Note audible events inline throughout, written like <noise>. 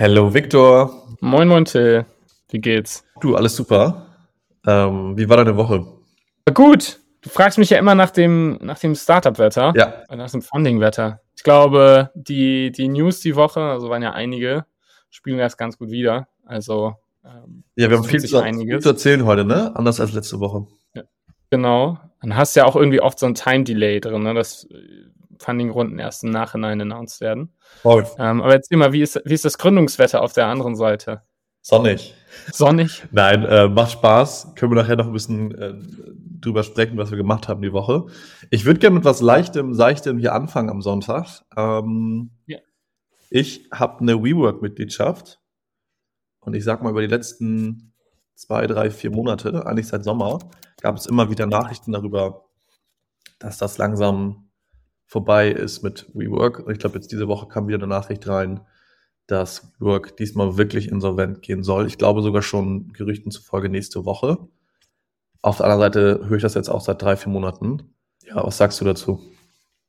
Hello Victor. Moin Moin Till. Wie geht's? Du, alles super. Ähm, wie war deine Woche? Gut. Du fragst mich ja immer nach dem, nach dem Startup-Wetter. Ja. Nach dem Funding-Wetter. Ich glaube, die, die News die Woche, also waren ja einige, spielen das ganz gut wieder. Also. Ähm, ja, wir haben viel zu, viel zu, erzählen heute, ne? Anders als letzte Woche. Ja. Genau. Dann hast du ja auch irgendwie oft so ein Time-Delay drin, ne? dass Funding-Runden erst im Nachhinein announced werden. Oh. Ähm, aber erzähl mal, wie ist, wie ist das Gründungswetter auf der anderen Seite? Sonnig. Sonnig? <laughs> Nein, äh, macht Spaß. Können wir nachher noch ein bisschen äh, drüber sprechen, was wir gemacht haben die Woche. Ich würde gerne mit was Leichtem, Seichtem hier anfangen am Sonntag. Ähm, ja. Ich habe eine WeWork-Mitgliedschaft und ich sag mal, über die letzten zwei, drei, vier Monate, eigentlich seit Sommer, gab es immer wieder Nachrichten darüber, dass das langsam vorbei ist mit WeWork. Ich glaube, jetzt diese Woche kam wieder eine Nachricht rein, dass WeWork diesmal wirklich insolvent gehen soll. Ich glaube sogar schon Gerüchten zufolge nächste Woche. Auf der anderen Seite höre ich das jetzt auch seit drei, vier Monaten. Ja, was sagst du dazu?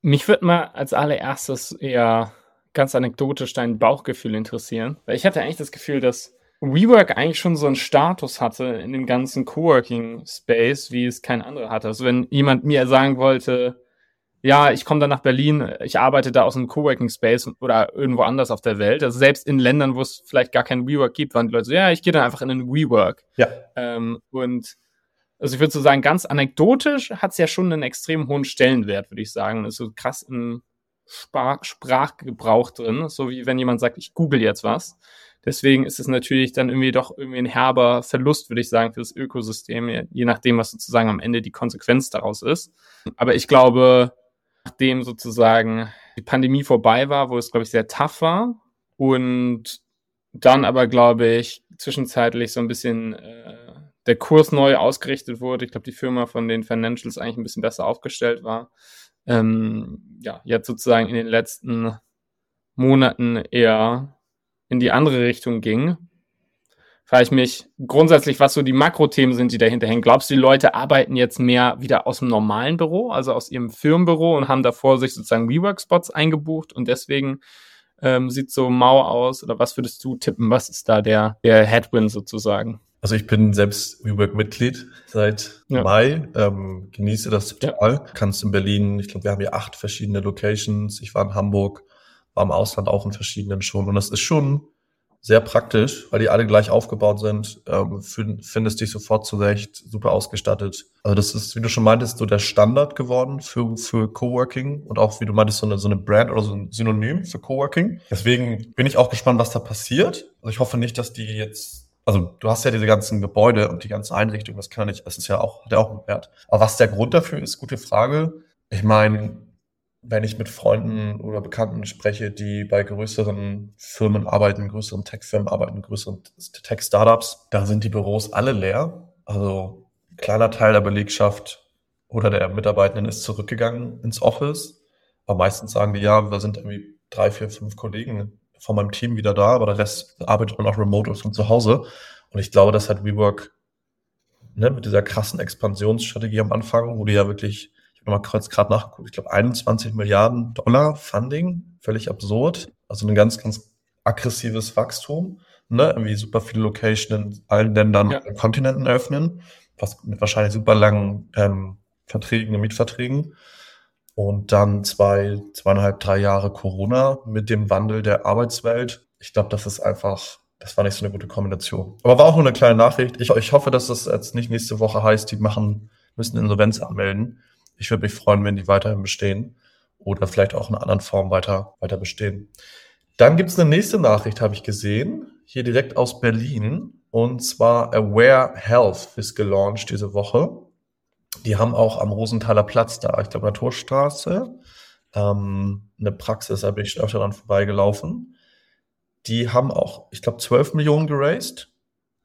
Mich würde mal als allererstes eher ganz anekdotisch dein Bauchgefühl interessieren. Weil ich hatte eigentlich das Gefühl, dass WeWork eigentlich schon so einen Status hatte in dem ganzen Coworking Space, wie es kein anderer hatte. Also wenn jemand mir sagen wollte, ja, ich komme dann nach Berlin, ich arbeite da aus einem Coworking Space oder irgendwo anders auf der Welt. Also selbst in Ländern, wo es vielleicht gar keinen WeWork gibt, waren die Leute so, ja, ich gehe dann einfach in einen WeWork. Ja. Ähm, und also ich würde so sagen, ganz anekdotisch hat es ja schon einen extrem hohen Stellenwert, würde ich sagen. ist so krass im Sprach Sprachgebrauch drin, so wie wenn jemand sagt, ich google jetzt was. Deswegen ist es natürlich dann irgendwie doch irgendwie ein herber Verlust, würde ich sagen, für das Ökosystem, je nachdem, was sozusagen am Ende die Konsequenz daraus ist. Aber ich glaube, nachdem sozusagen die Pandemie vorbei war, wo es, glaube ich, sehr tough war und dann aber, glaube ich, zwischenzeitlich so ein bisschen äh, der Kurs neu ausgerichtet wurde. Ich glaube, die Firma von den Financials eigentlich ein bisschen besser aufgestellt war. Ähm, ja, jetzt sozusagen in den letzten Monaten eher in die andere Richtung ging frage ich mich grundsätzlich, was so die Makrothemen sind, die dahinter hängen. Glaubst du, die Leute arbeiten jetzt mehr wieder aus dem normalen Büro, also aus ihrem Firmenbüro und haben davor sich sozusagen Rework-Spots eingebucht und deswegen ähm, sieht so mau aus? Oder was würdest du tippen? Was ist da der, der Headwind sozusagen? Also ich bin selbst WeWork-Mitglied seit ja. Mai, ähm, genieße das total. Ja. Kannst in Berlin, ich glaube, wir haben hier acht verschiedene Locations. Ich war in Hamburg, war im Ausland auch in verschiedenen schon. Und das ist schon sehr praktisch, weil die alle gleich aufgebaut sind. Ähm, findest dich sofort zurecht, super ausgestattet. Also das ist, wie du schon meintest, so der Standard geworden für, für Coworking und auch, wie du meintest, so eine, so eine Brand oder so ein Synonym für Coworking. Deswegen bin ich auch gespannt, was da passiert. Also ich hoffe nicht, dass die jetzt also du hast ja diese ganzen Gebäude und die ganze Einrichtung, das kann ja nicht, das ist ja auch, hat ja auch einen Wert. Aber was der Grund dafür ist, gute Frage. Ich meine, wenn ich mit Freunden oder Bekannten spreche, die bei größeren Firmen arbeiten, größeren Tech-Firmen arbeiten, größeren Tech-Startups, da sind die Büros alle leer. Also ein kleiner Teil der Belegschaft oder der Mitarbeitenden ist zurückgegangen ins Office. Aber meistens sagen die, ja, da sind irgendwie drei, vier, fünf Kollegen von meinem Team wieder da, aber der Rest arbeitet nur noch remote von zu Hause. Und ich glaube, das hat WeWork ne, mit dieser krassen Expansionsstrategie am Anfang, wo die ja wirklich habe mal kurz gerade nachgeguckt, ich glaube 21 Milliarden Dollar Funding, völlig absurd. Also ein ganz, ganz aggressives Wachstum. Ne? Irgendwie super viele Locations in allen Ländern ja. und Kontinenten eröffnen, was mit wahrscheinlich super langen ähm, Verträgen, Mietverträgen. Und dann zwei, zweieinhalb, drei Jahre Corona mit dem Wandel der Arbeitswelt. Ich glaube, das ist einfach, das war nicht so eine gute Kombination. Aber war auch nur eine kleine Nachricht. Ich, ich hoffe, dass das jetzt nicht nächste Woche heißt, die machen, müssen Insolvenz anmelden. Ich würde mich freuen, wenn die weiterhin bestehen oder vielleicht auch in anderen Form weiter, weiter bestehen. Dann gibt es eine nächste Nachricht, habe ich gesehen, hier direkt aus Berlin. Und zwar Aware Health ist gelauncht diese Woche. Die haben auch am Rosenthaler Platz da, ich glaube, Naturstraße, ähm, eine Praxis, da bin ich öfter dran vorbeigelaufen. Die haben auch, ich glaube, 12 Millionen geraced.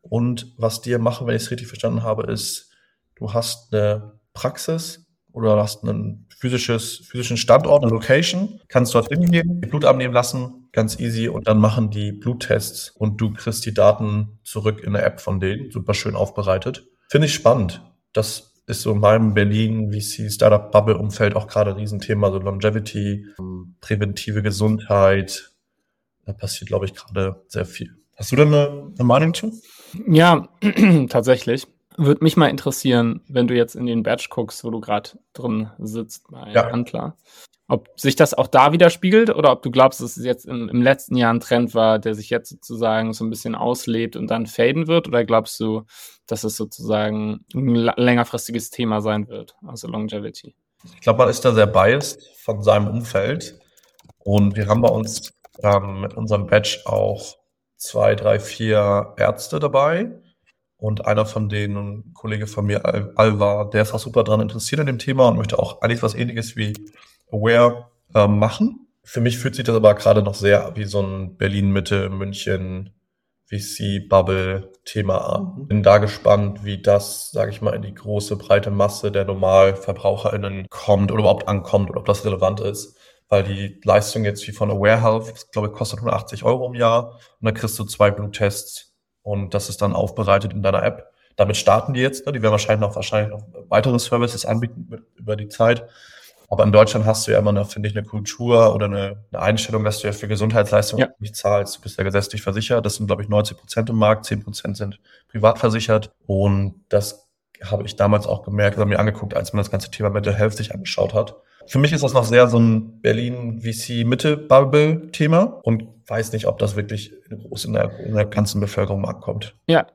Und was die machen, wenn ich es richtig verstanden habe, ist, du hast eine Praxis, oder hast einen physisches, physischen Standort, eine Location, kannst dort hingehen, Blut abnehmen lassen, ganz easy und dann machen die Bluttests und du kriegst die Daten zurück in der App von denen, super schön aufbereitet. Finde ich spannend. Das ist so in meinem Berlin VC Startup Bubble Umfeld auch gerade ein Riesenthema, so Longevity, präventive Gesundheit, Da passiert, glaube ich, gerade sehr viel. Hast du da eine, eine Meinung zu? Ja, <clears throat> tatsächlich. Würde mich mal interessieren, wenn du jetzt in den Badge guckst, wo du gerade drin sitzt bei ja. Antler, ob sich das auch da widerspiegelt oder ob du glaubst, dass es jetzt im, im, letzten Jahr ein Trend war, der sich jetzt sozusagen so ein bisschen auslebt und dann faden wird? Oder glaubst du, dass es sozusagen ein längerfristiges Thema sein wird, also Longevity? Ich glaube, man ist da sehr biased von seinem Umfeld. Und wir haben bei uns ähm, mit unserem Badge auch zwei, drei, vier Ärzte dabei und einer von denen, ein Kollege von mir, Al Alva, der ist auch super dran interessiert an dem Thema und möchte auch eigentlich was ähnliches wie Aware äh, machen. Für mich fühlt sich das aber gerade noch sehr wie so ein Berlin-Mitte, München, VC-Bubble-Thema an. Bin da gespannt, wie das, sage ich mal, in die große, breite Masse der NormalverbraucherInnen kommt oder überhaupt ankommt oder ob das relevant ist. Weil die Leistung jetzt wie von Aware Health, glaube ich, kostet 180 Euro im Jahr und dann kriegst du zwei Bluttests und das ist dann aufbereitet in deiner App. Damit starten die jetzt. Ne? Die werden wahrscheinlich noch, wahrscheinlich noch weitere Services anbieten über die Zeit. Aber in Deutschland hast du ja immer noch, finde ich, eine Kultur oder eine, eine Einstellung, dass du ja für Gesundheitsleistungen ja. nicht zahlst. Du bist ja gesetzlich versichert. Das sind, glaube ich, 90 Prozent im Markt. 10 Prozent sind privat versichert. Und das habe ich damals auch gemerkt oder mir angeguckt, als man das ganze Thema Mental Health sich angeschaut hat. Für mich ist das noch sehr so ein Berlin-VC-Mitte-Bubble-Thema und weiß nicht, ob das wirklich groß in der, in der ganzen Bevölkerung ankommt. Ja,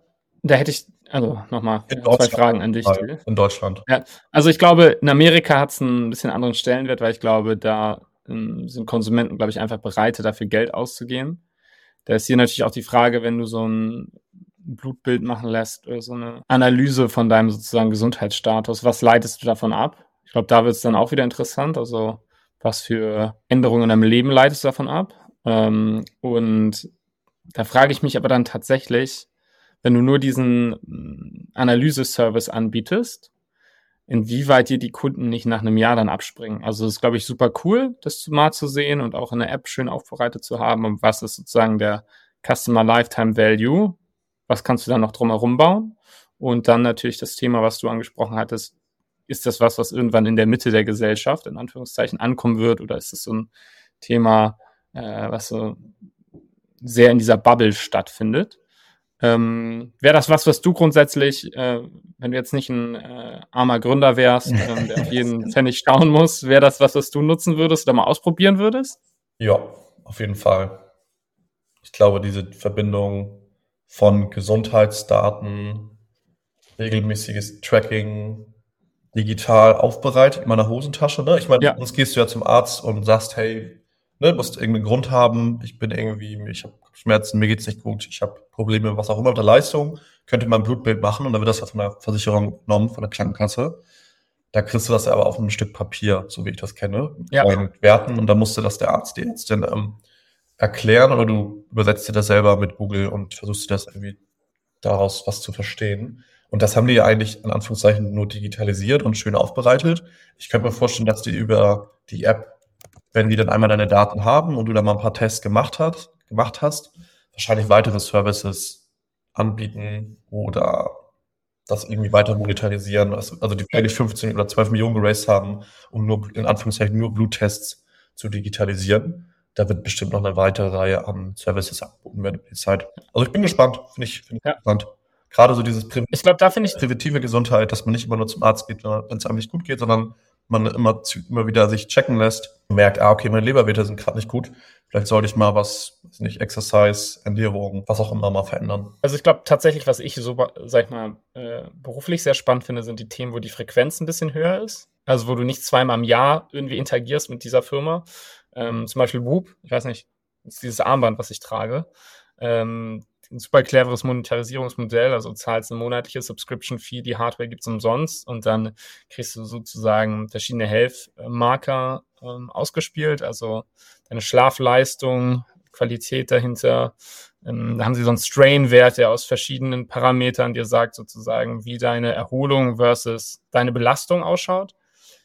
da hätte ich also nochmal zwei Fragen an dich. In Deutschland. Ja, also ich glaube, in Amerika hat es ein bisschen anderen Stellenwert, weil ich glaube, da ähm, sind Konsumenten, glaube ich, einfach bereit, dafür Geld auszugeben. Da ist hier natürlich auch die Frage, wenn du so ein Blutbild machen lässt oder so eine Analyse von deinem sozusagen Gesundheitsstatus, was leitest du davon ab? Ich glaube, da wird es dann auch wieder interessant. Also, was für Änderungen in deinem Leben leitest du davon ab? Ähm, und da frage ich mich aber dann tatsächlich, wenn du nur diesen mm, Analyse-Service anbietest, inwieweit dir die Kunden nicht nach einem Jahr dann abspringen. Also es ist, glaube ich, super cool, das mal zu sehen und auch in der App schön aufbereitet zu haben. Und was ist sozusagen der Customer Lifetime Value? Was kannst du dann noch drumherum bauen? Und dann natürlich das Thema, was du angesprochen hattest. Ist das was, was irgendwann in der Mitte der Gesellschaft, in Anführungszeichen, ankommen wird? Oder ist es so ein Thema, äh, was so sehr in dieser Bubble stattfindet? Ähm, Wäre das was, was du grundsätzlich, äh, wenn du jetzt nicht ein äh, armer Gründer wärst, ähm, der auf <laughs> jeden Pfennig schauen muss, wäre das was, was du nutzen würdest oder mal ausprobieren würdest? Ja, auf jeden Fall. Ich glaube, diese Verbindung von Gesundheitsdaten, regelmäßiges Tracking, digital aufbereitet in meiner Hosentasche. Ne? Ich meine, ja. sonst gehst du ja zum Arzt und sagst, hey, ne, musst irgendeinen Grund haben, ich bin irgendwie, ich habe Schmerzen, mir geht's nicht gut, ich habe Probleme, was auch immer mit der Leistung, könnte man ein Blutbild machen und dann wird das von der Versicherung genommen, von der Krankenkasse. Da kriegst du das aber auf einem Stück Papier, so wie ich das kenne, ja. mit Werten und dann musste das der Arzt, die Ärztin ähm, erklären oder du übersetzt dir das selber mit Google und versuchst dir das irgendwie daraus was zu verstehen. Und das haben die ja eigentlich in Anführungszeichen nur digitalisiert und schön aufbereitet. Ich könnte mir vorstellen, dass die über die App wenn die dann einmal deine Daten haben und du dann mal ein paar Tests gemacht hast, gemacht hast, wahrscheinlich weitere Services anbieten oder das irgendwie weiter monetarisieren. Also, die eigentlich 15 oder 12 Millionen geraced haben, um nur, in Anführungszeichen, nur Bluttests zu digitalisieren. Da wird bestimmt noch eine weitere Reihe an Services angeboten werden über die Zeit. Also ich bin gespannt, finde ich, find ich ja. gespannt. Gerade so dieses Prä ich glaub, da ich präventive Gesundheit, dass man nicht immer nur zum Arzt geht, wenn es einem nicht gut geht, sondern man immer, immer wieder sich checken lässt, merkt, ah, okay, meine Leberwerte sind gerade nicht gut. Vielleicht sollte ich mal was, nicht, Exercise, Ernährung, was auch immer mal verändern. Also ich glaube tatsächlich, was ich so, sag ich mal, äh, beruflich sehr spannend finde, sind die Themen, wo die Frequenz ein bisschen höher ist. Also wo du nicht zweimal im Jahr irgendwie interagierst mit dieser Firma. Ähm, zum Beispiel Whoop, ich weiß nicht, ist dieses Armband, was ich trage. Ähm, ein super cleveres Monetarisierungsmodell. Also zahlst eine monatliche Subscription-Fee, die Hardware gibt's umsonst und dann kriegst du sozusagen verschiedene Health-Marker ähm, ausgespielt, also deine Schlafleistung, Qualität dahinter. Ähm, da haben sie so einen Strain-Wert, der aus verschiedenen Parametern dir sagt sozusagen, wie deine Erholung versus deine Belastung ausschaut.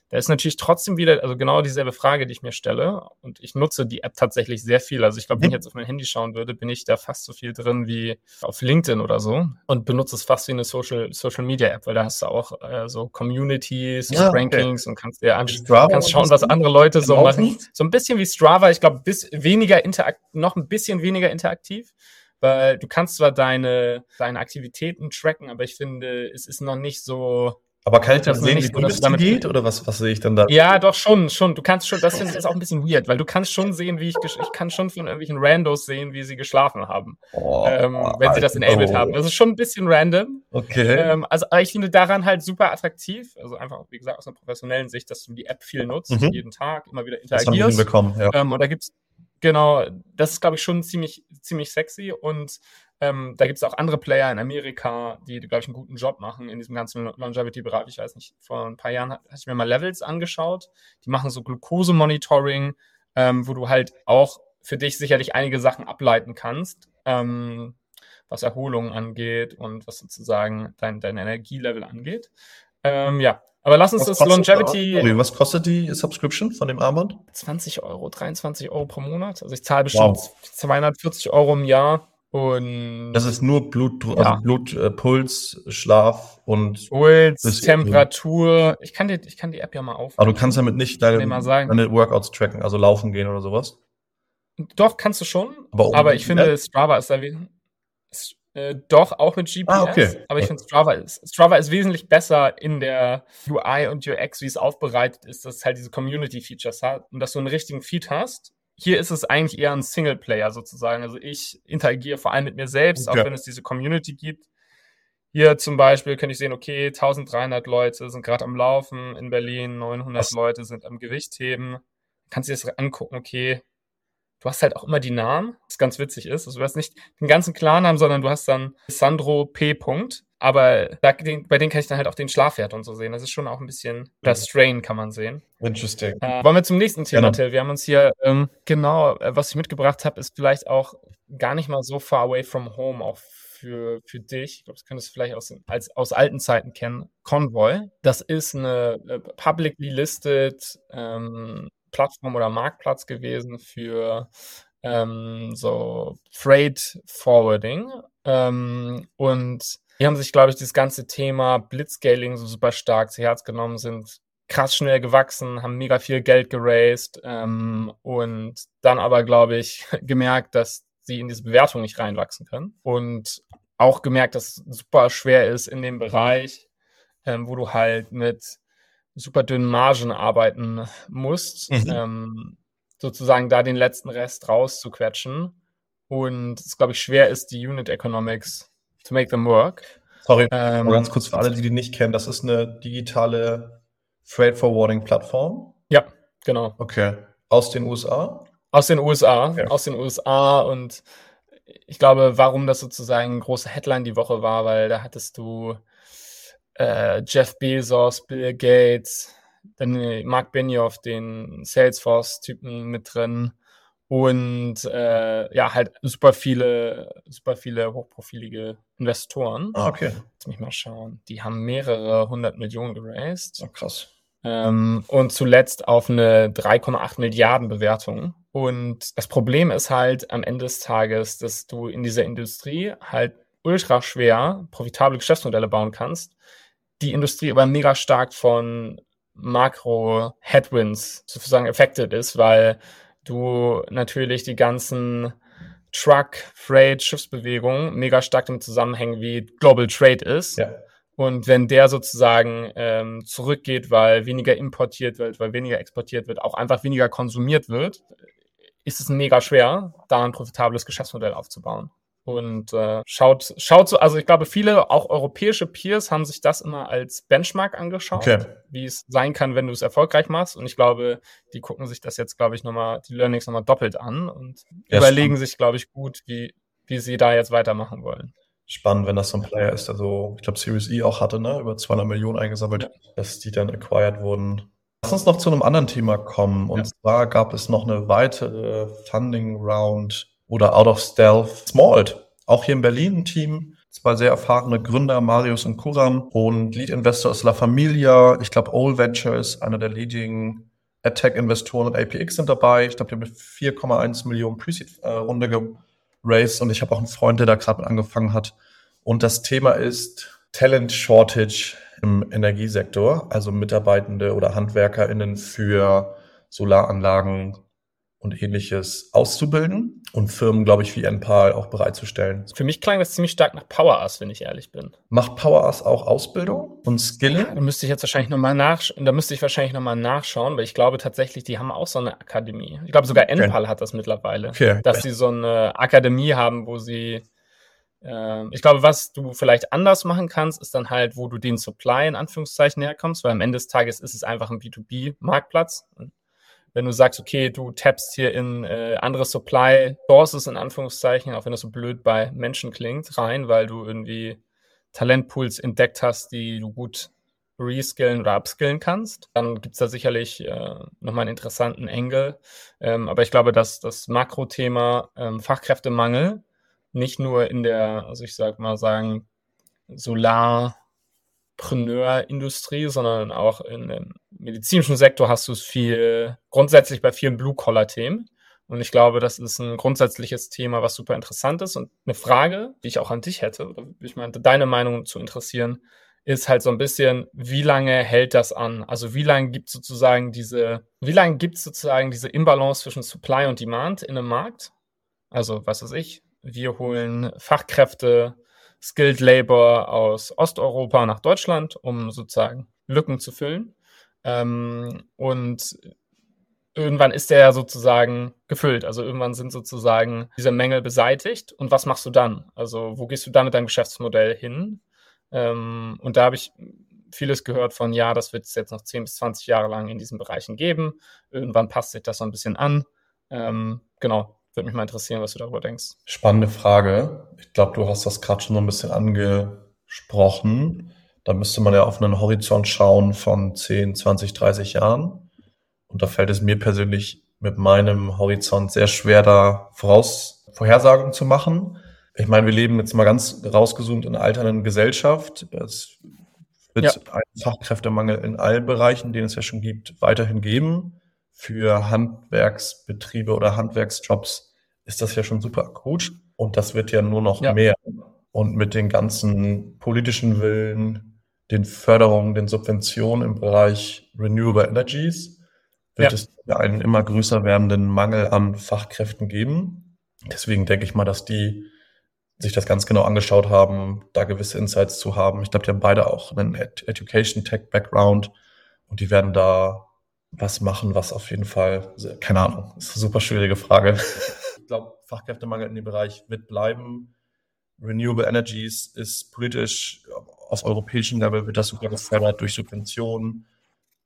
Da ist natürlich trotzdem wieder, also genau dieselbe Frage, die ich mir stelle. Und ich nutze die App tatsächlich sehr viel. Also ich glaube, wenn ich jetzt auf mein Handy schauen würde, bin ich da fast so viel drin wie auf LinkedIn oder so und benutze es fast wie eine Social, Social Media App, weil da hast du auch äh, so Communities, ja, Rankings okay. und kannst dir anschauen, kannst schauen, was andere Leute so machen. So ein bisschen wie Strava, ich glaube, bis weniger interakt, noch ein bisschen weniger interaktiv weil du kannst zwar deine, deine Aktivitäten tracken, aber ich finde, es ist noch nicht so, aber kann ich dann sehen, wie gut es damit geht oder was, was sehe ich dann da? Ja, doch schon, schon. Du kannst schon, das ist auch ein bisschen weird, weil du kannst schon sehen, wie ich, ich kann schon von irgendwelchen Randos sehen, wie sie geschlafen haben, oh, ähm, wenn sie das enabled oh. haben. Das ist schon ein bisschen random. Okay. Ähm, also ich finde daran halt super attraktiv. Also einfach, wie gesagt, aus einer professionellen Sicht, dass du die App viel nutzt, mhm. jeden Tag, immer wieder interagierst. Das haben wir bekommen, ja. Ähm, und da gibt's Genau, das ist, glaube ich, schon ziemlich, ziemlich sexy und ähm, da gibt es auch andere Player in Amerika, die, glaube ich, einen guten Job machen in diesem ganzen Longevity-Bereich. Ich weiß nicht, vor ein paar Jahren hatte ich mir mal Levels angeschaut. Die machen so Glucose-Monitoring, ähm, wo du halt auch für dich sicherlich einige Sachen ableiten kannst, ähm, was Erholung angeht und was sozusagen dein, dein Energielevel angeht. Ähm, ja, aber lass uns was das Longevity. Da? Was kostet die Subscription von dem Armband? 20 Euro, 23 Euro pro Monat. Also ich zahle bestimmt wow. 240 Euro im Jahr. Und das ist nur Blut, also ja. Blut, äh, Puls, Schlaf und Puls, Temperatur. Ich kann, die, ich kann die App ja mal auf. Aber du kannst damit nicht deine, deine Workouts tracken, also laufen gehen oder sowas. Doch, kannst du schon. Aber, aber ich finde, App? Strava ist da wie, äh, doch, auch mit GPS. Ah, okay. Aber ich finde, Strava ist, Strava ist wesentlich besser in der UI und UX, wie es aufbereitet ist, dass es halt diese Community-Features hat und dass du einen richtigen Feed hast hier ist es eigentlich eher ein Singleplayer sozusagen. Also ich interagiere vor allem mit mir selbst, auch wenn es diese Community gibt. Hier zum Beispiel könnte ich sehen, okay, 1300 Leute sind gerade am Laufen in Berlin, 900 Was? Leute sind am Gewichtheben. Kannst du dir das angucken, okay. Du hast halt auch immer die Namen, was ganz witzig ist. Also du hast nicht den ganzen Klarnamen, sondern du hast dann Sandro P. Punkt. Aber da, den, bei denen kann ich dann halt auch den Schlafwert und so sehen. Das ist schon auch ein bisschen, das Strain kann man sehen. Interesting. Äh, wollen wir zum nächsten Thema, genau. Till? Wir haben uns hier, ähm, genau, äh, was ich mitgebracht habe, ist vielleicht auch gar nicht mal so far away from home, auch für, für dich. Ich glaube, das könntest du vielleicht aus, als, aus alten Zeiten kennen. Convoy. Das ist eine äh, publicly listed ähm, Plattform oder Marktplatz gewesen für ähm, so Freight Forwarding. Ähm, und die haben sich, glaube ich, dieses ganze Thema Blitzscaling so super stark zu Herz genommen, sind krass schnell gewachsen, haben mega viel Geld geraced ähm, und dann aber, glaube ich, <laughs> gemerkt, dass sie in diese Bewertung nicht reinwachsen können. Und auch gemerkt, dass es super schwer ist in dem Bereich, ähm, wo du halt mit super dünnen Margen arbeiten musst, mhm. ähm, sozusagen da den letzten Rest rauszuquetschen. Und es, glaube ich, schwer ist, die Unit Economics to make them work. Sorry, ähm, ganz kurz für alle, die die nicht kennen, das ist eine digitale Freight Forwarding Plattform. Ja, genau. Okay. Aus den USA? Aus den USA, ja. aus den USA und ich glaube, warum das sozusagen eine große Headline die Woche war, weil da hattest du äh, Jeff Bezos, Bill Gates, dann Mark Benioff, den Salesforce-Typen mit drin und äh, ja, halt super viele, super viele hochprofilige Investoren. Ah, okay. Lass mich mal schauen. Die haben mehrere hundert Millionen geraced. Oh, krass. Ähm, und zuletzt auf eine 3,8 Milliarden Bewertung. Und das Problem ist halt am Ende des Tages, dass du in dieser Industrie halt ultra schwer profitable Geschäftsmodelle bauen kannst. Die Industrie aber mega stark von Makro-Headwinds sozusagen affected ist, weil du natürlich die ganzen Truck, Freight, Schiffsbewegungen mega stark damit zusammenhängen, wie Global Trade ist. Ja. Und wenn der sozusagen ähm, zurückgeht, weil weniger importiert wird, weil weniger exportiert wird, auch einfach weniger konsumiert wird, ist es mega schwer, da ein profitables Geschäftsmodell aufzubauen. Und äh, schaut, schaut so, also ich glaube, viele, auch europäische Peers, haben sich das immer als Benchmark angeschaut, okay. wie es sein kann, wenn du es erfolgreich machst. Und ich glaube, die gucken sich das jetzt, glaube ich, nochmal, die Learnings nochmal doppelt an und ja, überlegen spannend. sich, glaube ich, gut, wie, wie sie da jetzt weitermachen wollen. Spannend, wenn das so ein Player ist, also ich glaube Series E auch hatte, ne, über 200 Millionen eingesammelt, ja. dass die dann acquired wurden. Lass uns noch zu einem anderen Thema kommen. Und ja. zwar gab es noch eine weitere Funding Round oder Out of Stealth Smalt. Auch hier in Berlin ein Team, zwei sehr erfahrene Gründer, Marius und Kuram. Und Lead Investor ist La Familia. Ich glaube, All Venture ist einer der leading AdTech-Investoren und APX sind dabei. Ich glaube, die haben eine 4,1 Millionen Pre-Seed-Runde geraced und ich habe auch einen Freund, der da gerade mit angefangen hat. Und das Thema ist Talent Shortage im Energiesektor, also Mitarbeitende oder HandwerkerInnen für Solaranlagen und ähnliches auszubilden und Firmen, glaube ich, wie Enpal auch bereitzustellen. Für mich klang das ziemlich stark nach PowerUs, wenn ich ehrlich bin. Macht PowerUs auch Ausbildung und Skilling? Ja, da müsste ich jetzt wahrscheinlich nochmal nachschauen. Da müsste ich wahrscheinlich nochmal nachschauen, weil ich glaube tatsächlich, die haben auch so eine Akademie. Ich glaube sogar Enpal okay. hat das mittlerweile. Okay. Dass sie so eine Akademie haben, wo sie ähm, ich glaube, was du vielleicht anders machen kannst, ist dann halt, wo du den Supply in Anführungszeichen herkommst, weil am Ende des Tages ist es einfach ein B2B-Marktplatz wenn du sagst, okay, du tappst hier in äh, andere Supply Sources in Anführungszeichen, auch wenn das so blöd bei Menschen klingt, rein, weil du irgendwie Talentpools entdeckt hast, die du gut reskillen oder upskillen kannst, dann gibt's da sicherlich äh, nochmal einen interessanten Engel. Ähm, aber ich glaube, dass das Makrothema ähm, Fachkräftemangel nicht nur in der, also ich sag mal sagen, Solar Entrepreneur-Industrie, sondern auch in dem medizinischen Sektor hast du es viel, grundsätzlich bei vielen Blue-Collar-Themen. Und ich glaube, das ist ein grundsätzliches Thema, was super interessant ist. Und eine Frage, die ich auch an dich hätte, oder ich meinte, deine Meinung zu interessieren, ist halt so ein bisschen, wie lange hält das an? Also wie lange gibt sozusagen diese, wie lange gibt es sozusagen diese Imbalance zwischen Supply und Demand in einem Markt? Also, was weiß ich, wir holen Fachkräfte Skilled Labor aus Osteuropa nach Deutschland, um sozusagen Lücken zu füllen. Ähm, und irgendwann ist der sozusagen gefüllt. Also irgendwann sind sozusagen diese Mängel beseitigt. Und was machst du dann? Also wo gehst du dann mit deinem Geschäftsmodell hin? Ähm, und da habe ich vieles gehört von, ja, das wird es jetzt noch 10 bis 20 Jahre lang in diesen Bereichen geben. Irgendwann passt sich das so ein bisschen an. Ähm, genau, würde mich mal interessieren, was du darüber denkst. Spannende Frage. Ich glaube, du hast das gerade schon so ein bisschen angesprochen. Da müsste man ja auf einen Horizont schauen von 10, 20, 30 Jahren. Und da fällt es mir persönlich mit meinem Horizont sehr schwer, da voraus Vorhersagen zu machen. Ich meine, wir leben jetzt mal ganz rausgezoomt in einer alternden Gesellschaft. Es wird ja. einen Fachkräftemangel in allen Bereichen, den es ja schon gibt, weiterhin geben. Für Handwerksbetriebe oder Handwerksjobs ist das ja schon super akut und das wird ja nur noch ja. mehr. Und mit den ganzen politischen Willen, den Förderungen, den Subventionen im Bereich Renewable Energies wird ja. es ja einen immer größer werdenden Mangel an Fachkräften geben. Deswegen denke ich mal, dass die sich das ganz genau angeschaut haben, da gewisse Insights zu haben. Ich glaube, die haben beide auch einen Education Tech Background und die werden da was machen, was auf jeden Fall, keine Ahnung, ist eine super schwierige Frage. <laughs> ich glaube, Fachkräftemangel in dem Bereich wird bleiben. Renewable Energies ist politisch auf europäischem Level wird das sogar gefördert durch Subventionen.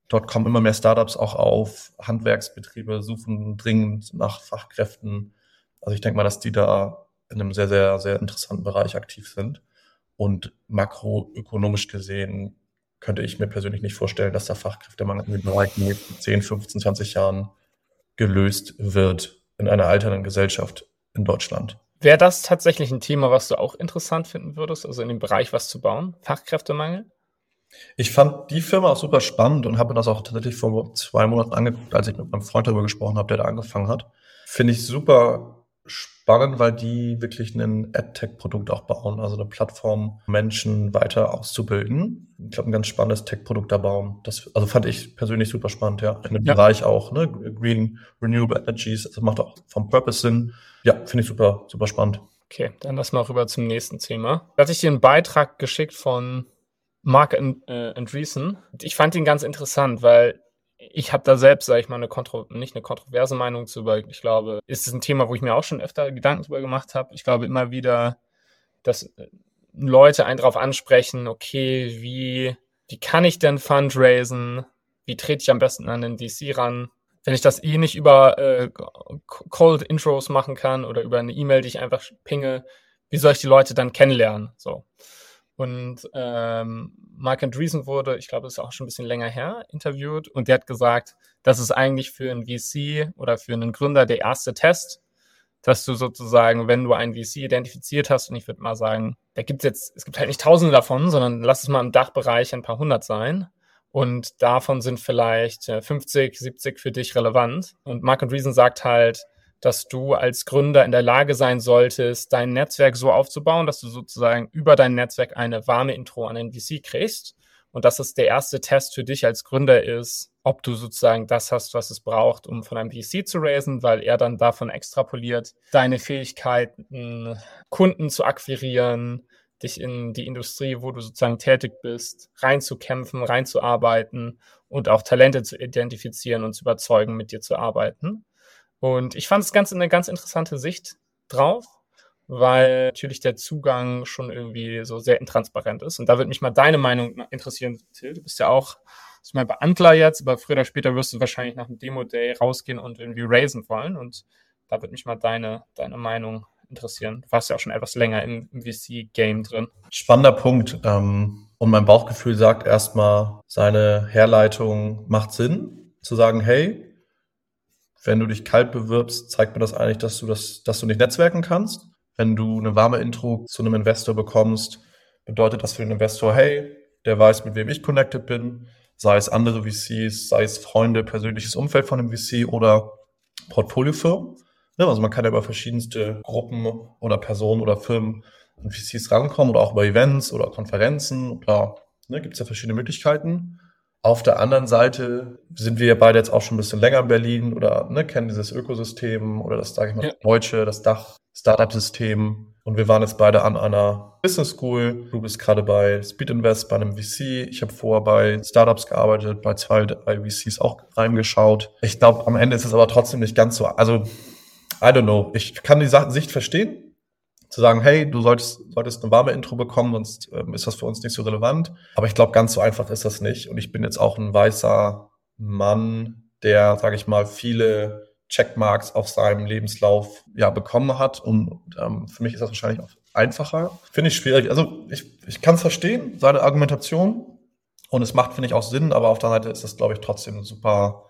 Dort kommen immer mehr Startups auch auf. Handwerksbetriebe suchen dringend nach Fachkräften. Also ich denke mal, dass die da in einem sehr, sehr, sehr interessanten Bereich aktiv sind. Und makroökonomisch gesehen könnte ich mir persönlich nicht vorstellen, dass der Fachkräftemangel in den Bereich in den nächsten 10, 15, 20 Jahren gelöst wird in einer alternden Gesellschaft in Deutschland. Wäre das tatsächlich ein Thema, was du auch interessant finden würdest, also in dem Bereich was zu bauen? Fachkräftemangel? Ich fand die Firma auch super spannend und habe mir das auch tatsächlich vor zwei Monaten angeguckt, als ich mit meinem Freund darüber gesprochen habe, der da angefangen hat. Finde ich super spannend, weil die wirklich ein AdTech-Produkt auch bauen, also eine Plattform, Menschen weiter auszubilden. Ich glaube, ein ganz spannendes Tech-Produkt da bauen. Das, also fand ich persönlich super spannend, ja. In dem ja. Bereich auch, ne? Green Renewable Energies, das macht auch vom Purpose Sinn. Ja, finde ich super, super spannend. Okay, dann lass mal rüber zum nächsten Thema. Da hatte ich dir einen Beitrag geschickt von Mark äh, Andreessen. Ich fand ihn ganz interessant, weil ich habe da selbst, sage ich mal, eine Kontro nicht eine kontroverse Meinung zu, weil ich glaube, ist es ein Thema, wo ich mir auch schon öfter Gedanken drüber gemacht habe. Ich glaube immer wieder, dass äh, Leute einen darauf ansprechen, okay, wie, wie kann ich denn fundraisen? Wie trete ich am besten an den VC ran? Wenn ich das eh nicht über äh, Cold Intros machen kann oder über eine E-Mail, die ich einfach pinge, wie soll ich die Leute dann kennenlernen? So. Und ähm, Mark Andreessen wurde, ich glaube, das ist auch schon ein bisschen länger her, interviewt und der hat gesagt, das ist eigentlich für einen VC oder für einen Gründer der erste Test, dass du sozusagen, wenn du einen VC identifiziert hast, und ich würde mal sagen, da gibt es jetzt, es gibt halt nicht tausende davon, sondern lass es mal im Dachbereich ein paar hundert sein. Und davon sind vielleicht 50, äh, 70 für dich relevant. Und Mark and Reason sagt halt, dass du als Gründer in der Lage sein solltest, dein Netzwerk so aufzubauen, dass du sozusagen über dein Netzwerk eine warme Intro an den VC kriegst. Und dass es der erste Test für dich als Gründer ist, ob du sozusagen das hast, was es braucht, um von einem VC zu raisen, weil er dann davon extrapoliert, deine Fähigkeiten, Kunden zu akquirieren, dich in die Industrie, wo du sozusagen tätig bist, reinzukämpfen, reinzuarbeiten und auch Talente zu identifizieren und zu überzeugen, mit dir zu arbeiten. Und ich fand es ganz eine ganz interessante Sicht drauf, weil natürlich der Zugang schon irgendwie so sehr intransparent ist. Und da würde mich mal deine Meinung interessieren, Till. Du bist ja auch, ich meine, bei Antler jetzt, aber früher oder später wirst du wahrscheinlich nach dem Demo-Day rausgehen und irgendwie raisen wollen. Und da würde mich mal deine, deine Meinung interessieren. Du warst ja auch schon etwas länger im, im VC-Game drin. Spannender Punkt. Ähm, und mein Bauchgefühl sagt erstmal, seine Herleitung macht Sinn, zu sagen, hey, wenn du dich kalt bewirbst, zeigt mir das eigentlich, dass du das, dass du nicht netzwerken kannst. Wenn du eine warme Intro zu einem Investor bekommst, bedeutet das für den Investor, hey, der weiß, mit wem ich connected bin, sei es andere VCs, sei es Freunde, persönliches Umfeld von dem VC oder Portfoliofirmen. Ne, also man kann ja über verschiedenste Gruppen oder Personen oder Firmen an VCs rankommen oder auch über Events oder Konferenzen oder ne, gibt es ja verschiedene Möglichkeiten. Auf der anderen Seite sind wir ja beide jetzt auch schon ein bisschen länger in Berlin oder ne, kennen dieses Ökosystem oder das, sage ich mal, ja. Deutsche, das Dach, Startup-System. Und wir waren jetzt beide an einer Business School. Du bist gerade bei Speed Invest, bei einem VC. Ich habe vorher bei Startups gearbeitet, bei zwei, drei VCs auch reingeschaut. Ich glaube, am Ende ist es aber trotzdem nicht ganz so. Also, I don't know. Ich kann die Sicht verstehen zu sagen, hey, du solltest, solltest eine warme Intro bekommen, sonst ähm, ist das für uns nicht so relevant. Aber ich glaube, ganz so einfach ist das nicht. Und ich bin jetzt auch ein weißer Mann, der, sage ich mal, viele Checkmarks auf seinem Lebenslauf ja bekommen hat. Und ähm, für mich ist das wahrscheinlich auch einfacher. Finde ich schwierig. Also ich, ich kann es verstehen, seine Argumentation. Und es macht, finde ich, auch Sinn, aber auf der Seite ist das, glaube ich, trotzdem super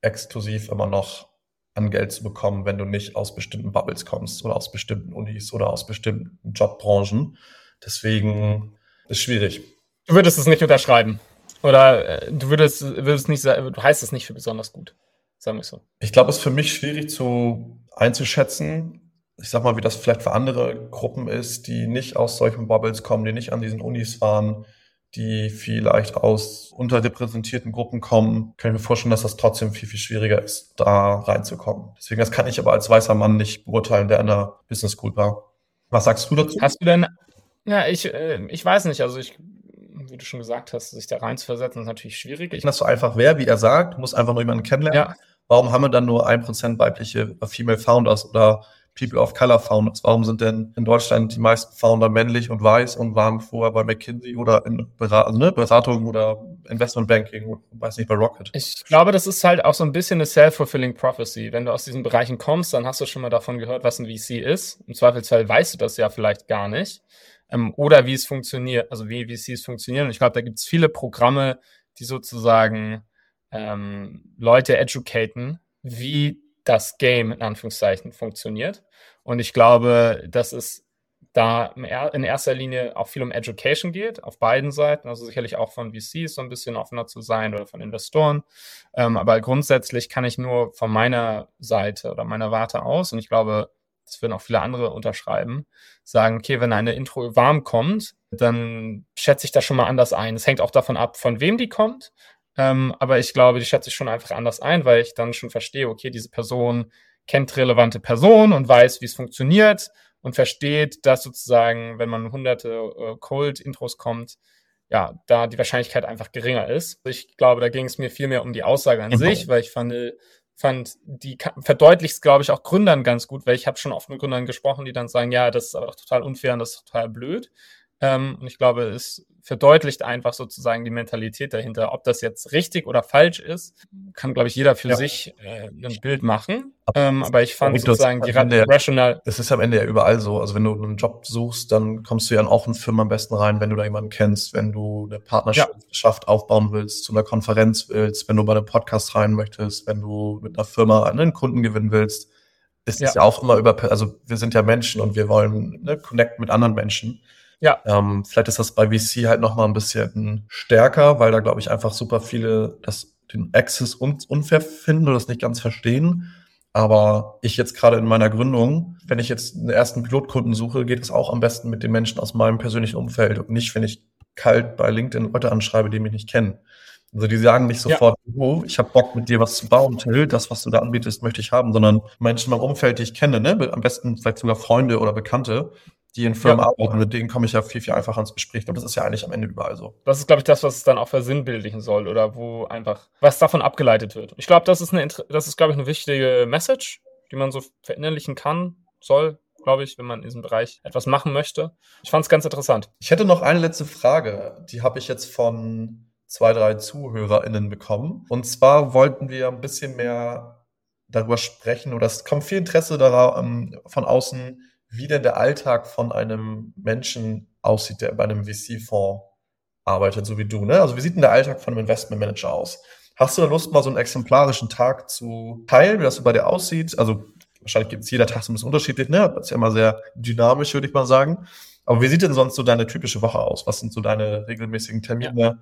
exklusiv immer noch an Geld zu bekommen, wenn du nicht aus bestimmten Bubbles kommst oder aus bestimmten Unis oder aus bestimmten Jobbranchen. Deswegen ist schwierig. Du würdest es nicht unterschreiben. Oder äh, du würdest, würdest nicht du heißt es nicht für besonders gut. Sagen wir so. Ich glaube, es ist für mich schwierig zu einzuschätzen. Ich sag mal, wie das vielleicht für andere Gruppen ist, die nicht aus solchen Bubbles kommen, die nicht an diesen Unis waren, die vielleicht aus unterrepräsentierten Gruppen kommen, kann ich mir vorstellen, dass das trotzdem viel, viel schwieriger ist, da reinzukommen. Deswegen, das kann ich aber als weißer Mann nicht beurteilen, der in der Business School war. Was sagst du dazu? Hast du denn, ja, ich, äh, ich weiß nicht, also ich, wie du schon gesagt hast, sich da reinzuversetzen, ist natürlich schwierig. Ich, dass so einfach wäre, wie er sagt, muss einfach nur jemanden kennenlernen. Ja. Warum haben wir dann nur ein Prozent weibliche Female Founders oder People of Color Founders? Warum sind denn in Deutschland die meisten Founder männlich und weiß und waren vorher bei McKinsey oder in Berat also, ne, Beratung oder Investment Banking, weiß nicht, bei Rocket? Ich glaube, das ist halt auch so ein bisschen eine self-fulfilling prophecy. Wenn du aus diesen Bereichen kommst, dann hast du schon mal davon gehört, was ein VC ist. Im Zweifelsfall weißt du das ja vielleicht gar nicht. Ähm, oder wie es funktioniert, also wie VCs funktionieren. Und ich glaube, da gibt es viele Programme, die sozusagen ähm, Leute educaten, wie das Game in Anführungszeichen funktioniert. Und ich glaube, dass es da in erster Linie auch viel um Education geht, auf beiden Seiten, also sicherlich auch von VCs so ein bisschen offener zu sein oder von Investoren. Ähm, aber grundsätzlich kann ich nur von meiner Seite oder meiner Warte aus, und ich glaube, das würden auch viele andere unterschreiben, sagen, okay, wenn eine Intro warm kommt, dann schätze ich das schon mal anders ein. Es hängt auch davon ab, von wem die kommt. Ähm, aber ich glaube, die schätze ich schon einfach anders ein, weil ich dann schon verstehe, okay, diese Person kennt relevante Personen und weiß, wie es funktioniert und versteht, dass sozusagen, wenn man hunderte äh, Cold-Intros kommt, ja, da die Wahrscheinlichkeit einfach geringer ist. Ich glaube, da ging es mir viel mehr um die Aussage an mhm. sich, weil ich fand, fand die verdeutlicht glaube ich, auch Gründern ganz gut, weil ich habe schon oft mit Gründern gesprochen, die dann sagen, ja, das ist aber total unfair und das ist total blöd. Ähm, und ich glaube, es verdeutlicht einfach sozusagen die Mentalität dahinter. Ob das jetzt richtig oder falsch ist, kann, glaube ich, jeder für ja. sich äh, ein Bild machen. Ähm, aber ich fand sozusagen die Rational. Es ist am Ende ja überall so. Also wenn du einen Job suchst, dann kommst du ja auch in Firmen am besten rein, wenn du da jemanden kennst, wenn du eine Partnerschaft ja. aufbauen willst, zu einer Konferenz willst, wenn du bei einem Podcast rein möchtest, wenn du mit einer Firma einen Kunden gewinnen willst es ja. ist ja auch immer über, also wir sind ja Menschen und wir wollen ne, connect mit anderen Menschen. Ja. Ähm, vielleicht ist das bei VC halt noch mal ein bisschen stärker, weil da glaube ich einfach super viele das den Access un unfair finden oder das nicht ganz verstehen. Aber ich jetzt gerade in meiner Gründung, wenn ich jetzt einen ersten Pilotkunden suche, geht es auch am besten mit den Menschen aus meinem persönlichen Umfeld und nicht, wenn ich kalt bei LinkedIn Leute anschreibe, die mich nicht kennen. Also die sagen nicht sofort, ja. oh, ich habe Bock mit dir was zu bauen, Till, das, was du da anbietest, möchte ich haben, sondern Menschen meinem Umfeld, die ich kenne, ne? am besten vielleicht sogar Freunde oder Bekannte, die in Firmen ja. arbeiten, mit denen komme ich ja viel, viel einfacher ins Gespräch. Und das ist ja eigentlich am Ende überall so. Das ist, glaube ich, das, was es dann auch versinnbildlichen soll oder wo einfach, was davon abgeleitet wird. Ich glaube, das ist eine, das ist, glaube ich, eine wichtige Message, die man so verinnerlichen kann, soll, glaube ich, wenn man in diesem Bereich etwas machen möchte. Ich fand es ganz interessant. Ich hätte noch eine letzte Frage, die habe ich jetzt von zwei, drei ZuhörerInnen bekommen. Und zwar wollten wir ein bisschen mehr darüber sprechen oder es kommt viel Interesse darauf, ähm, von außen, wie denn der Alltag von einem Menschen aussieht, der bei einem VC-Fonds arbeitet, so wie du. Ne? Also wie sieht denn der Alltag von einem Investmentmanager aus? Hast du da Lust, mal so einen exemplarischen Tag zu teilen, wie das so bei dir aussieht? Also wahrscheinlich gibt es jeder Tag so ein bisschen unterschiedlich, ne? Das ist ja immer sehr dynamisch, würde ich mal sagen. Aber wie sieht denn sonst so deine typische Woche aus? Was sind so deine regelmäßigen Termine? Ja.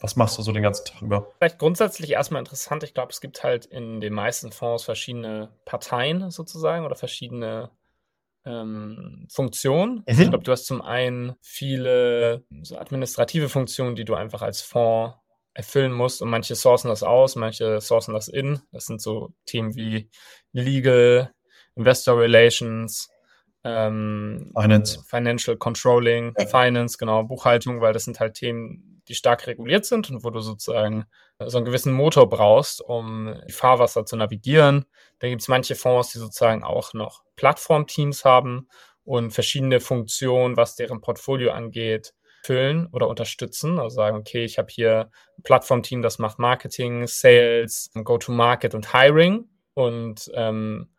Was machst du so den ganzen Tag über? Vielleicht grundsätzlich erstmal interessant. Ich glaube, es gibt halt in den meisten Fonds verschiedene Parteien sozusagen oder verschiedene ähm, Funktionen. Mhm. Ich glaube, du hast zum einen viele so administrative Funktionen, die du einfach als Fonds erfüllen musst und manche sourcen das aus, manche sourcen das in. Das sind so Themen wie Legal, Investor Relations, ähm, Finance. Financial Controlling, ja. Finance, genau, Buchhaltung, weil das sind halt Themen, die stark reguliert sind und wo du sozusagen so einen gewissen Motor brauchst, um die Fahrwasser zu navigieren. Da gibt es manche Fonds, die sozusagen auch noch Plattformteams haben und verschiedene Funktionen, was deren Portfolio angeht, füllen oder unterstützen. Also sagen, okay, ich habe hier ein Plattformteam, das macht Marketing, Sales, Go-to-Market und Hiring und ähm,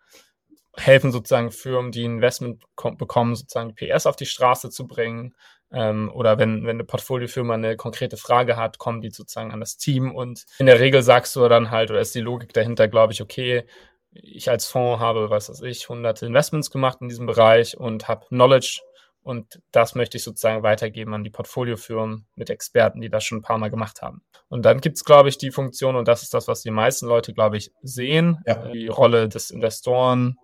helfen sozusagen Firmen, die Investment bekommen, sozusagen PS auf die Straße zu bringen. Ähm, oder wenn, wenn eine Portfoliofirma eine konkrete Frage hat, kommen die sozusagen an das Team und in der Regel sagst du dann halt, oder ist die Logik dahinter, glaube ich, okay, ich als Fonds habe, was weiß ich, hunderte Investments gemacht in diesem Bereich und habe Knowledge und das möchte ich sozusagen weitergeben an die Portfoliofirmen mit Experten, die das schon ein paar Mal gemacht haben. Und dann gibt es, glaube ich, die Funktion, und das ist das, was die meisten Leute, glaube ich, sehen, ja. die Rolle des Investoren,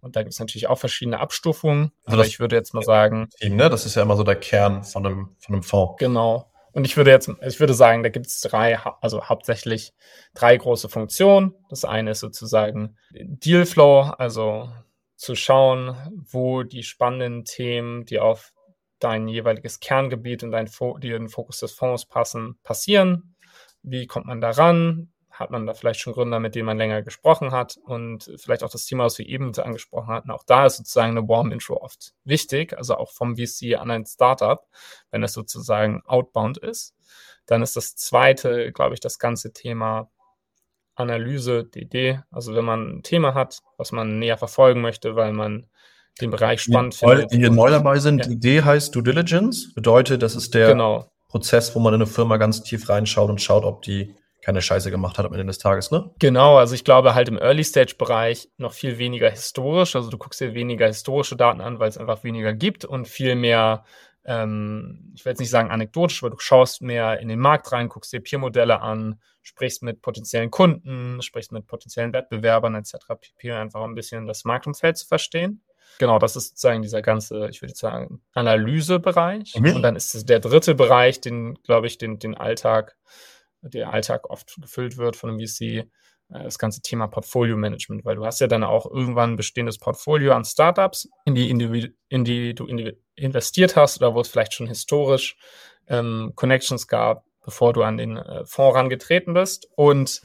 und da gibt es natürlich auch verschiedene Abstufungen. Also aber ich würde jetzt mal sagen. Team, ne? Das ist ja immer so der Kern von einem, von einem Fonds. Genau. Und ich würde jetzt, ich würde sagen, da gibt es drei, also hauptsächlich drei große Funktionen. Das eine ist sozusagen Dealflow, also zu schauen, wo die spannenden Themen, die auf dein jeweiliges Kerngebiet und dein, den Fokus des Fonds passen, passieren. Wie kommt man daran? Hat man da vielleicht schon Gründer, mit denen man länger gesprochen hat und vielleicht auch das Thema, was wir eben angesprochen hatten. Auch da ist sozusagen eine Warm Intro oft wichtig, also auch vom VC an ein Startup, wenn es sozusagen outbound ist. Dann ist das zweite, glaube ich, das ganze Thema Analyse, DD. Also wenn man ein Thema hat, was man näher verfolgen möchte, weil man den Bereich spannend die, findet. Die neu dabei sind, ja. DD heißt Due Diligence, bedeutet, das ist der genau. Prozess, wo man in eine Firma ganz tief reinschaut und schaut, ob die keine Scheiße gemacht hat am Ende des Tages, ne? Genau, also ich glaube halt im Early-Stage-Bereich noch viel weniger historisch. Also du guckst dir weniger historische Daten an, weil es einfach weniger gibt und viel mehr, ähm, ich will jetzt nicht sagen anekdotisch, aber du schaust mehr in den Markt rein, guckst dir Peer-Modelle an, sprichst mit potenziellen Kunden, sprichst mit potenziellen Wettbewerbern etc. pp. einfach ein bisschen das Marktumfeld zu verstehen. Genau, das ist sozusagen dieser ganze, ich würde sagen, Analysebereich. Mhm. Und dann ist der dritte Bereich, den, glaube ich, den, den Alltag der Alltag oft gefüllt wird von einem VC, äh, das ganze Thema Portfolio-Management, weil du hast ja dann auch irgendwann ein bestehendes Portfolio an Startups, in die, in die du investiert hast oder wo es vielleicht schon historisch ähm, Connections gab, bevor du an den äh, Fonds rangetreten bist. Und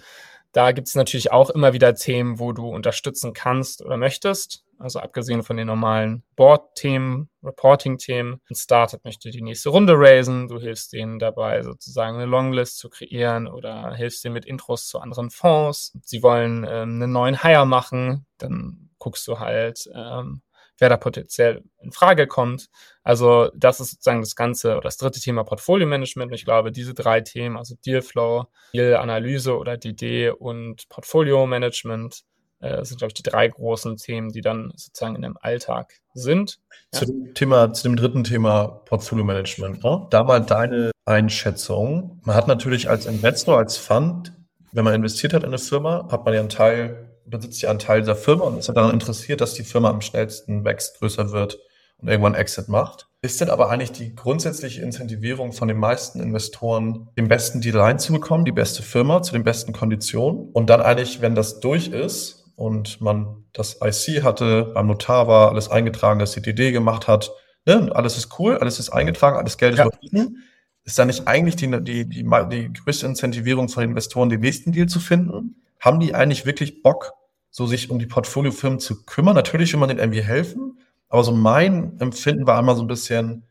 da gibt es natürlich auch immer wieder Themen, wo du unterstützen kannst oder möchtest. Also abgesehen von den normalen Board-Themen, Reporting-Themen. Ein Startup möchte die nächste Runde raisen. Du hilfst denen dabei, sozusagen eine Longlist zu kreieren oder hilfst denen mit Intros zu anderen Fonds. Sie wollen ähm, einen neuen Hire machen. Dann guckst du halt, ähm, wer da potenziell in Frage kommt. Also das ist sozusagen das ganze oder das dritte Thema Portfolio Management. Ich glaube, diese drei Themen, also Dealflow, Deal-Analyse oder DD und Portfolio Management, das sind, glaube ich, die drei großen Themen, die dann sozusagen in dem Alltag sind. Zu dem Thema, zu dem dritten Thema Portfolio Management. Ne? Da mal deine Einschätzung. Man hat natürlich als Investor, als Fund, wenn man investiert hat in eine Firma, hat man ja einen Teil, besitzt ja einen Teil dieser Firma und ist ja daran interessiert, dass die Firma am schnellsten wächst, größer wird und irgendwann Exit macht. Ist denn aber eigentlich die grundsätzliche Incentivierung von den meisten Investoren, den besten Deal reinzubekommen, die beste Firma zu den besten Konditionen und dann eigentlich, wenn das durch ist und man das IC hatte, beim Notar war, alles eingetragen, das DD gemacht hat, ne, alles ist cool, alles ist eingetragen, alles Geld ist ja. überwiesen, ist da nicht eigentlich die, die, die, die größte Incentivierung von Investoren, den nächsten Deal zu finden? Haben die eigentlich wirklich Bock, so sich um die Portfoliofirmen zu kümmern? Natürlich will man den irgendwie helfen, aber so mein Empfinden war einmal so ein bisschen,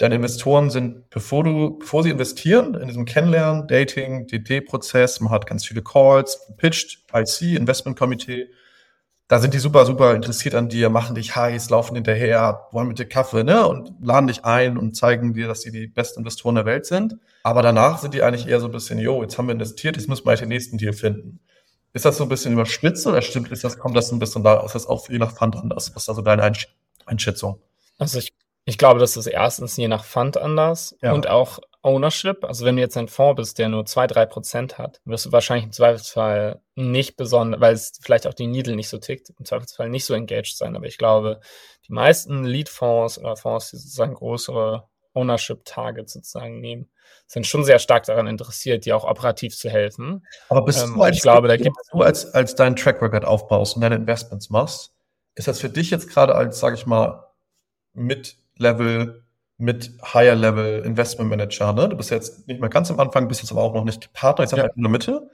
deine Investoren sind, bevor du, bevor sie investieren, in diesem Kennenlernen, Dating, DD-Prozess, man hat ganz viele Calls, pitched, IC, Investmentkomitee, da sind die super, super interessiert an dir, machen dich heiß, laufen hinterher, wollen mit dir Kaffee, ne, und laden dich ein und zeigen dir, dass sie die besten Investoren der Welt sind. Aber danach sind die eigentlich eher so ein bisschen, jo, jetzt haben wir investiert, jetzt müssen wir halt den nächsten Deal finden. Ist das so ein bisschen überspitzt oder stimmt, ist das, kommt das ein bisschen da, ist das auch je nach Fund anders? Was ist also deine Einstellung? Einschätzung? Also ich, ich glaube, das ist erstens je nach Fund anders ja. und auch Ownership. Also wenn du jetzt ein Fonds bist, der nur zwei drei Prozent hat, wirst du wahrscheinlich im Zweifelsfall nicht besonders, weil es vielleicht auch die Needle nicht so tickt, im Zweifelsfall nicht so engaged sein. Aber ich glaube, die meisten Lead-Fonds oder Fonds, die sozusagen größere Ownership-Targets sozusagen nehmen, sind schon sehr stark daran interessiert, dir auch operativ zu helfen. Aber bist ähm, du als, ich glaube, da gibt du als, als deinen Track Record aufbaust und deine Investments machst, ist das für dich jetzt gerade als, sage ich mal, Mid-Level, mit Higher-Level Investment Manager, ne? Du bist jetzt nicht mehr ganz am Anfang, bist jetzt aber auch noch nicht Partner, ich sag ja. in der Mitte.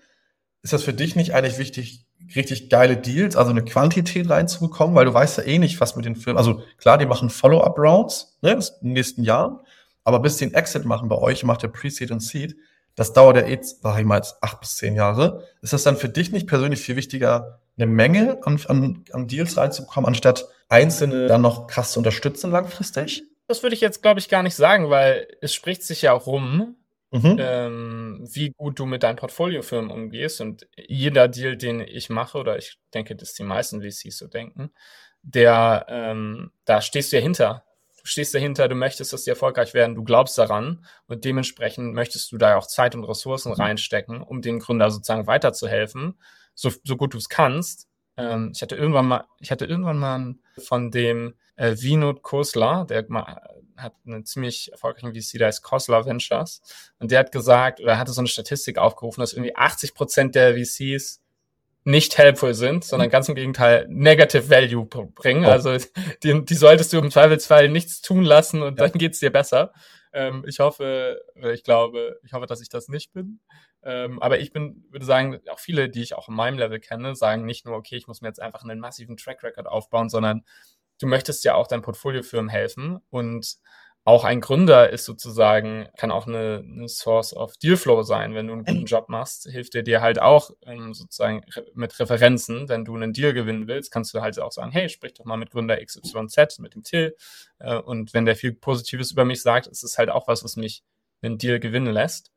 Ist das für dich nicht eigentlich wichtig, richtig geile Deals, also eine Quantität reinzubekommen, weil du weißt ja eh nicht, was mit den Firmen, also klar, die machen Follow-up-Rounds, ne, in den nächsten Jahren, aber bis die einen Exit machen bei euch, macht der Pre-Seed und Seed, das dauert ja eh, sag ich mal, jetzt acht bis zehn Jahre. Ist das dann für dich nicht persönlich viel wichtiger, eine Menge an, an, an Deals reinzubekommen, anstatt einzelne dann noch krass zu unterstützen langfristig? Das würde ich jetzt, glaube ich, gar nicht sagen, weil es spricht sich ja auch rum, mhm. ähm, wie gut du mit deinen Portfoliofirmen umgehst. Und jeder Deal, den ich mache, oder ich denke, dass die meisten VCs so denken, der, ähm, da stehst du ja hinter. Du stehst dahinter, du möchtest, dass die erfolgreich werden, du glaubst daran und dementsprechend möchtest du da auch Zeit und Ressourcen mhm. reinstecken, um dem Gründer sozusagen weiterzuhelfen so, so gut du es kannst. Ähm, ich hatte irgendwann mal, ich hatte irgendwann mal von dem äh, Vinod Kosler, der hat einen ziemlich erfolgreichen VC, der heißt Kosler Ventures. Und der hat gesagt, oder hatte so eine Statistik aufgerufen, dass irgendwie 80 Prozent der VCs nicht helpful sind, sondern ganz im Gegenteil Negative Value bringen. Oh. Also die, die solltest du im Zweifelsfall nichts tun lassen und ja. dann geht's dir besser. Ähm, ich hoffe, ich glaube, ich hoffe, dass ich das nicht bin. Ähm, aber ich bin, würde sagen, auch viele, die ich auch in meinem Level kenne, sagen nicht nur, okay, ich muss mir jetzt einfach einen massiven Track Record aufbauen, sondern du möchtest ja auch deinen Portfoliofirmen helfen und auch ein Gründer ist sozusagen, kann auch eine, eine Source of Dealflow sein. Wenn du einen guten Job machst, hilft er dir halt auch ähm, sozusagen mit Referenzen. Wenn du einen Deal gewinnen willst, kannst du halt auch sagen, hey, sprich doch mal mit Gründer XYZ, mit dem Till. Äh, und wenn der viel Positives über mich sagt, ist es halt auch was, was mich einen Deal gewinnen lässt.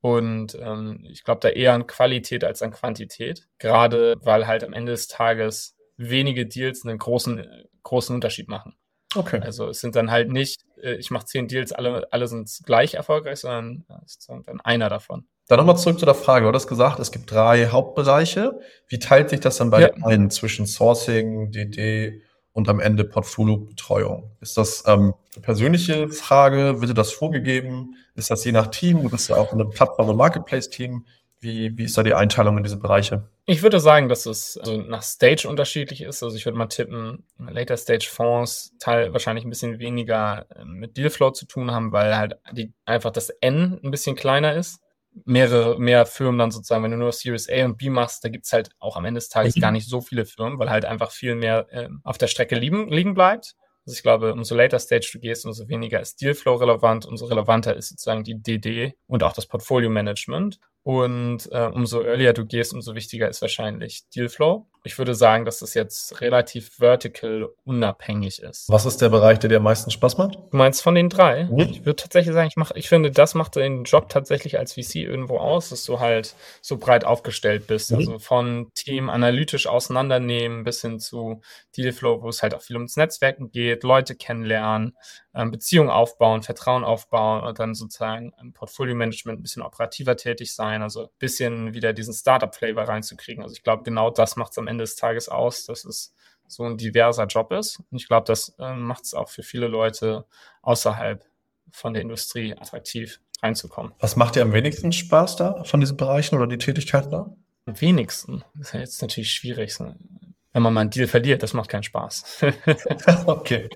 Und ähm, ich glaube da eher an Qualität als an Quantität. Gerade weil halt am Ende des Tages wenige Deals einen großen, großen Unterschied machen. Okay. Also es sind dann halt nicht, äh, ich mache zehn Deals, alle, alle sind gleich erfolgreich, sondern es ist dann einer davon. Dann nochmal zurück zu der Frage. Du hast gesagt, es gibt drei Hauptbereiche. Wie teilt sich das dann bei ja. den einen zwischen Sourcing, DD und am Ende Portfoliobetreuung? Ist das ähm, eine persönliche Frage? Wird dir das vorgegeben? Ist das je nach Team? Du bist ja auch in einem Plattform- und Marketplace-Team. Wie, wie ist da die Einteilung in diese Bereiche? Ich würde sagen, dass es also nach Stage unterschiedlich ist. Also ich würde mal tippen, Later Stage Fonds teil wahrscheinlich ein bisschen weniger ähm, mit Dealflow zu tun haben, weil halt die, einfach das N ein bisschen kleiner ist. Mehrere, mehr Firmen dann sozusagen, wenn du nur Series A und B machst, da gibt's halt auch am Ende des Tages mhm. gar nicht so viele Firmen, weil halt einfach viel mehr äh, auf der Strecke liegen, liegen bleibt. Also ich glaube, umso later Stage du gehst, umso weniger ist Dealflow relevant, umso relevanter ist sozusagen die DD und auch das Portfolio Management. Und äh, umso earlier du gehst, umso wichtiger ist wahrscheinlich Dealflow. Ich würde sagen, dass das jetzt relativ vertical unabhängig ist. Was ist der Bereich, der dir am meisten Spaß macht? Du meinst von den drei? Mhm. Ich würde tatsächlich sagen, ich mache, ich finde, das macht den Job tatsächlich als VC irgendwo aus, dass du halt so breit aufgestellt bist. Mhm. Also von Team analytisch auseinandernehmen bis hin zu Dealflow, wo es halt auch viel ums Netzwerken geht, Leute kennenlernen, ähm, Beziehungen aufbauen, Vertrauen aufbauen und dann sozusagen im Portfolio-Management ein bisschen operativer tätig sein, also ein bisschen wieder diesen Startup-Flavor reinzukriegen. Also ich glaube, genau das macht es am Ende des Tages aus, dass es so ein diverser Job ist. Und ich glaube, das äh, macht es auch für viele Leute außerhalb von der Industrie attraktiv reinzukommen. Was macht dir am wenigsten Spaß da von diesen Bereichen oder die Tätigkeiten da? Am wenigsten? Das ist ja jetzt natürlich schwierig wenn man mal einen Deal verliert, das macht keinen Spaß. <laughs> <laughs> okay.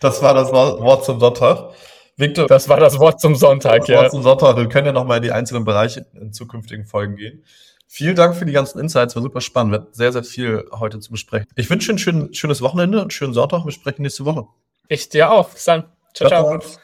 Das war das Wort zum Sonntag. Victor. Das war das Wort zum Sonntag, das ja. Wort zum Sonntag. Wir können ja nochmal in die einzelnen Bereiche in zukünftigen Folgen gehen. Vielen Dank für die ganzen Insights, war super spannend. Wir hatten sehr, sehr viel heute zu besprechen. Ich wünsche ein schön, schönes Wochenende, einen schönen Sonntag. Wir sprechen nächste Woche. Ich dir auch. Bis dann. ciao. ciao. ciao.